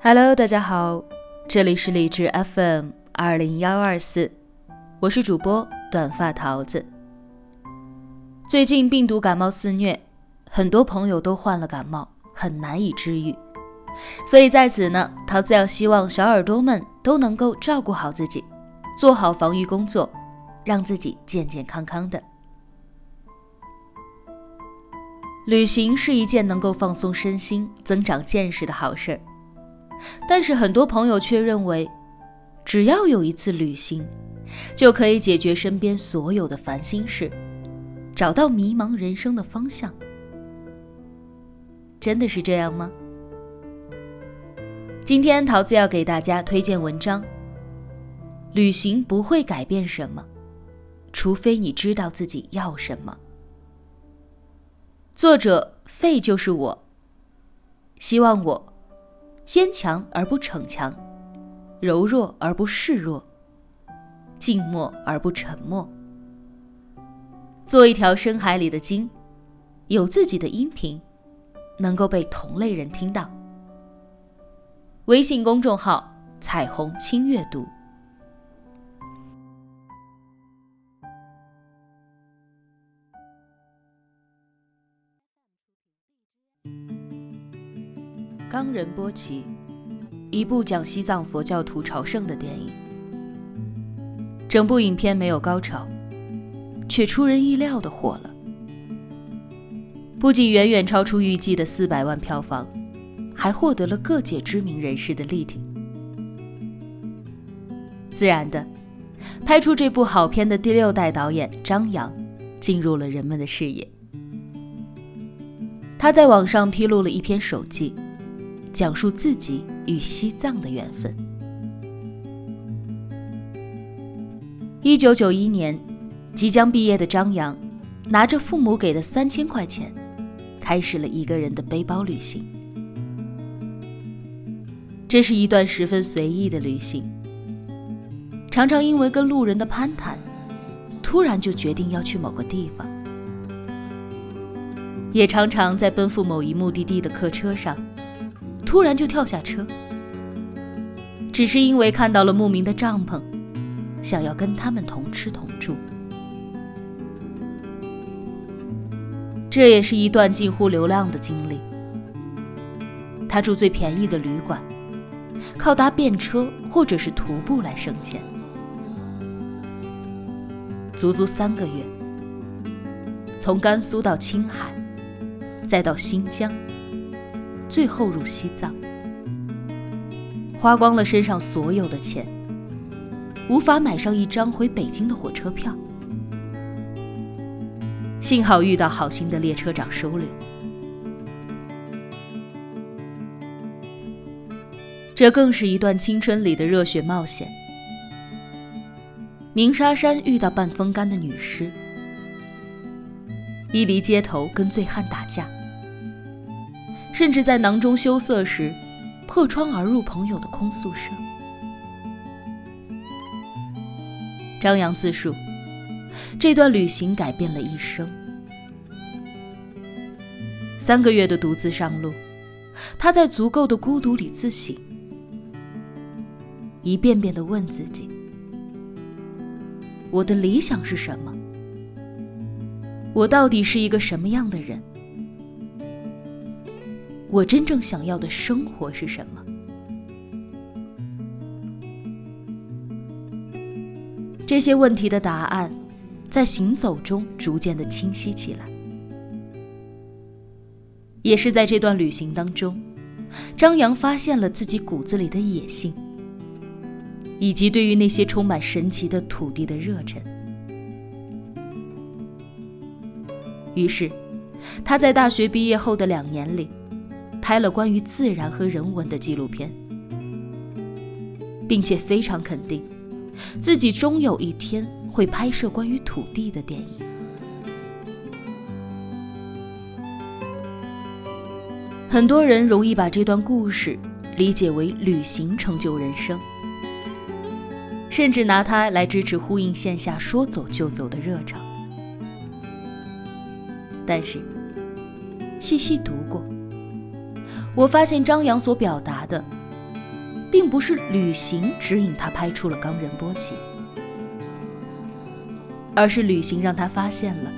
Hello，大家好，这里是理智 FM 二零幺二四，我是主播短发桃子。最近病毒感冒肆虐，很多朋友都患了感冒，很难以治愈，所以在此呢，桃子要希望小耳朵们都能够照顾好自己，做好防御工作，让自己健健康康的。旅行是一件能够放松身心、增长见识的好事儿。但是很多朋友却认为，只要有一次旅行，就可以解决身边所有的烦心事，找到迷茫人生的方向。真的是这样吗？今天桃子要给大家推荐文章：旅行不会改变什么，除非你知道自己要什么。作者费就是我，希望我。坚强而不逞强，柔弱而不示弱，静默而不沉默。做一条深海里的鲸，有自己的音频，能够被同类人听到。微信公众号：彩虹轻阅读。冈仁波齐，一部讲西藏佛教徒朝圣的电影。整部影片没有高潮，却出人意料的火了。不仅远远超出预计的四百万票房，还获得了各界知名人士的力挺。自然的，拍出这部好片的第六代导演张扬，进入了人们的视野。他在网上披露了一篇手记。讲述自己与西藏的缘分。一九九一年，即将毕业的张扬，拿着父母给的三千块钱，开始了一个人的背包旅行。这是一段十分随意的旅行，常常因为跟路人的攀谈，突然就决定要去某个地方，也常常在奔赴某一目的地的客车上。突然就跳下车，只是因为看到了牧民的帐篷，想要跟他们同吃同住。这也是一段近乎流浪的经历。他住最便宜的旅馆，靠搭便车或者是徒步来生钱，足足三个月，从甘肃到青海，再到新疆。最后入西藏，花光了身上所有的钱，无法买上一张回北京的火车票。幸好遇到好心的列车长收留。这更是一段青春里的热血冒险。鸣沙山遇到半风干的女尸，伊犁街头跟醉汉打架。甚至在囊中羞涩时，破窗而入朋友的空宿舍。张扬自述，这段旅行改变了一生。三个月的独自上路，他在足够的孤独里自省，一遍遍的问自己：我的理想是什么？我到底是一个什么样的人？我真正想要的生活是什么？这些问题的答案，在行走中逐渐的清晰起来。也是在这段旅行当中，张扬发现了自己骨子里的野性，以及对于那些充满神奇的土地的热忱。于是，他在大学毕业后的两年里。拍了关于自然和人文的纪录片，并且非常肯定，自己终有一天会拍摄关于土地的电影。很多人容易把这段故事理解为旅行成就人生，甚至拿它来支持呼应线下说走就走的热潮。但是，细细读过。我发现张扬所表达的，并不是旅行指引他拍出了冈仁波齐，而是旅行让他发现了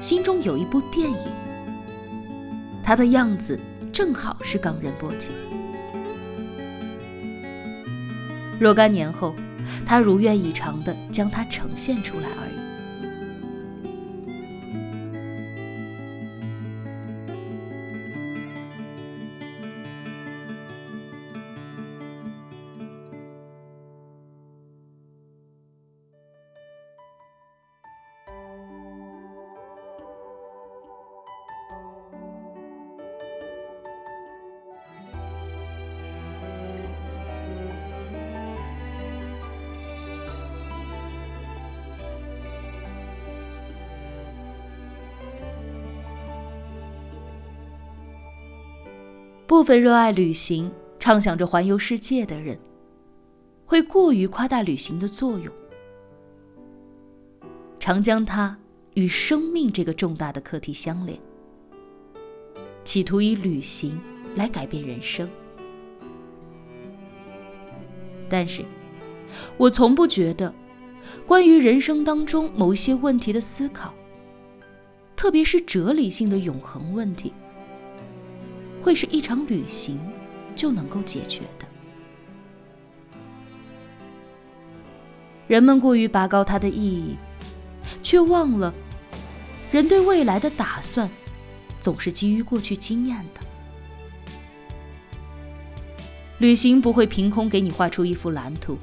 心中有一部电影，他的样子正好是冈仁波齐。若干年后，他如愿以偿地将它呈现出来而已。部分热爱旅行、畅想着环游世界的人，会过于夸大旅行的作用，常将它与生命这个重大的课题相连，企图以旅行来改变人生。但是，我从不觉得，关于人生当中某些问题的思考，特别是哲理性的永恒问题。会是一场旅行就能够解决的。人们过于拔高它的意义，却忘了，人对未来的打算总是基于过去经验的。旅行不会凭空给你画出一幅蓝图，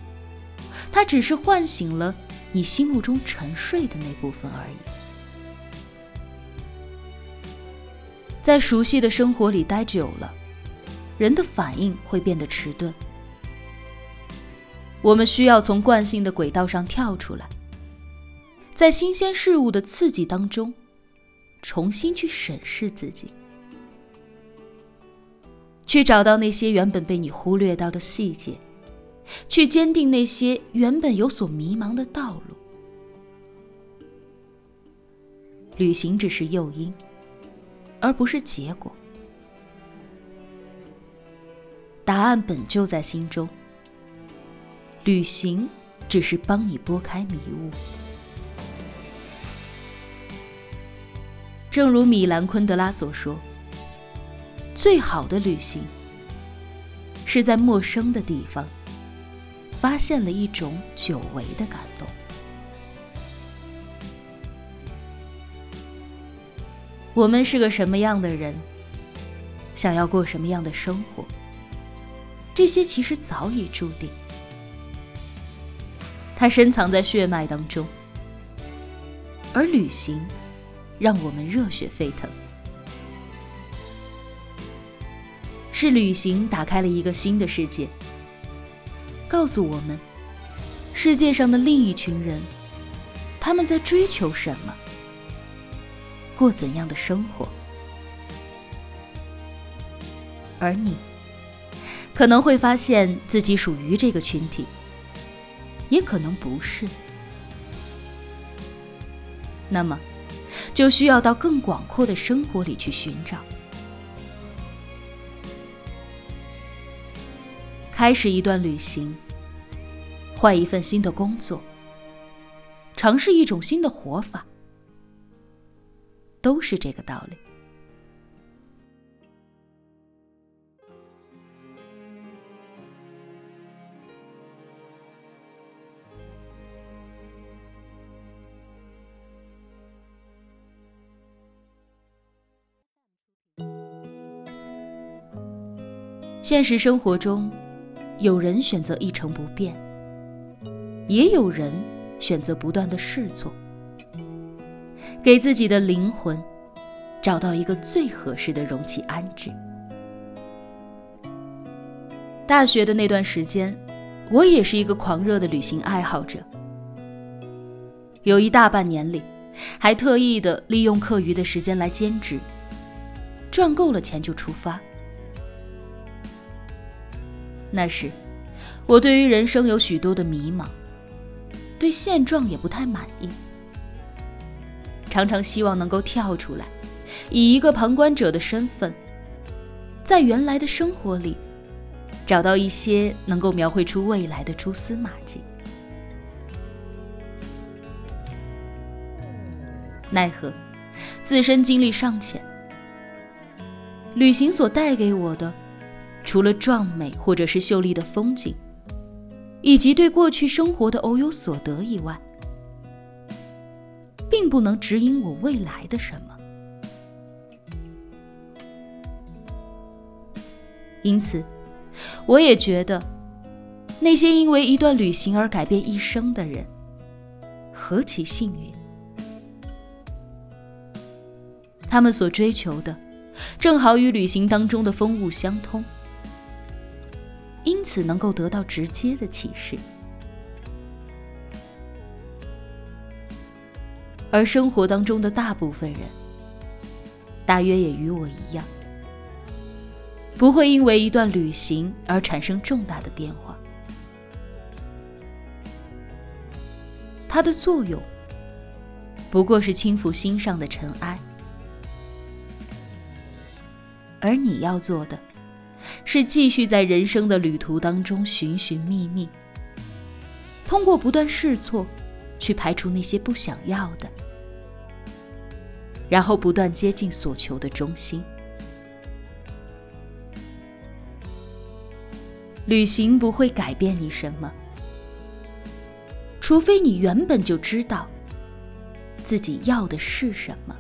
它只是唤醒了你心目中沉睡的那部分而已。在熟悉的生活里待久了，人的反应会变得迟钝。我们需要从惯性的轨道上跳出来，在新鲜事物的刺激当中，重新去审视自己，去找到那些原本被你忽略到的细节，去坚定那些原本有所迷茫的道路。旅行只是诱因。而不是结果，答案本就在心中。旅行只是帮你拨开迷雾。正如米兰昆德拉所说：“最好的旅行，是在陌生的地方，发现了一种久违的感动。”我们是个什么样的人？想要过什么样的生活？这些其实早已注定，它深藏在血脉当中。而旅行，让我们热血沸腾。是旅行打开了一个新的世界，告诉我们，世界上的另一群人，他们在追求什么。过怎样的生活？而你可能会发现自己属于这个群体，也可能不是。那么，就需要到更广阔的生活里去寻找，开始一段旅行，换一份新的工作，尝试一种新的活法。都是这个道理。现实生活中，有人选择一成不变，也有人选择不断的试错。给自己的灵魂找到一个最合适的容器安置。大学的那段时间，我也是一个狂热的旅行爱好者。有一大半年里，还特意的利用课余的时间来兼职，赚够了钱就出发。那时，我对于人生有许多的迷茫，对现状也不太满意。常常希望能够跳出来，以一个旁观者的身份，在原来的生活里找到一些能够描绘出未来的蛛丝马迹。奈何，自身经历尚浅，旅行所带给我的，除了壮美或者是秀丽的风景，以及对过去生活的偶有所得以外，并不能指引我未来的什么。因此，我也觉得，那些因为一段旅行而改变一生的人，何其幸运！他们所追求的，正好与旅行当中的风物相通，因此能够得到直接的启示。而生活当中的大部分人，大约也与我一样。不会因为一段旅行而产生重大的变化，它的作用不过是轻抚心上的尘埃，而你要做的，是继续在人生的旅途当中寻寻觅觅，通过不断试错，去排除那些不想要的，然后不断接近所求的中心。旅行不会改变你什么，除非你原本就知道自己要的是什么。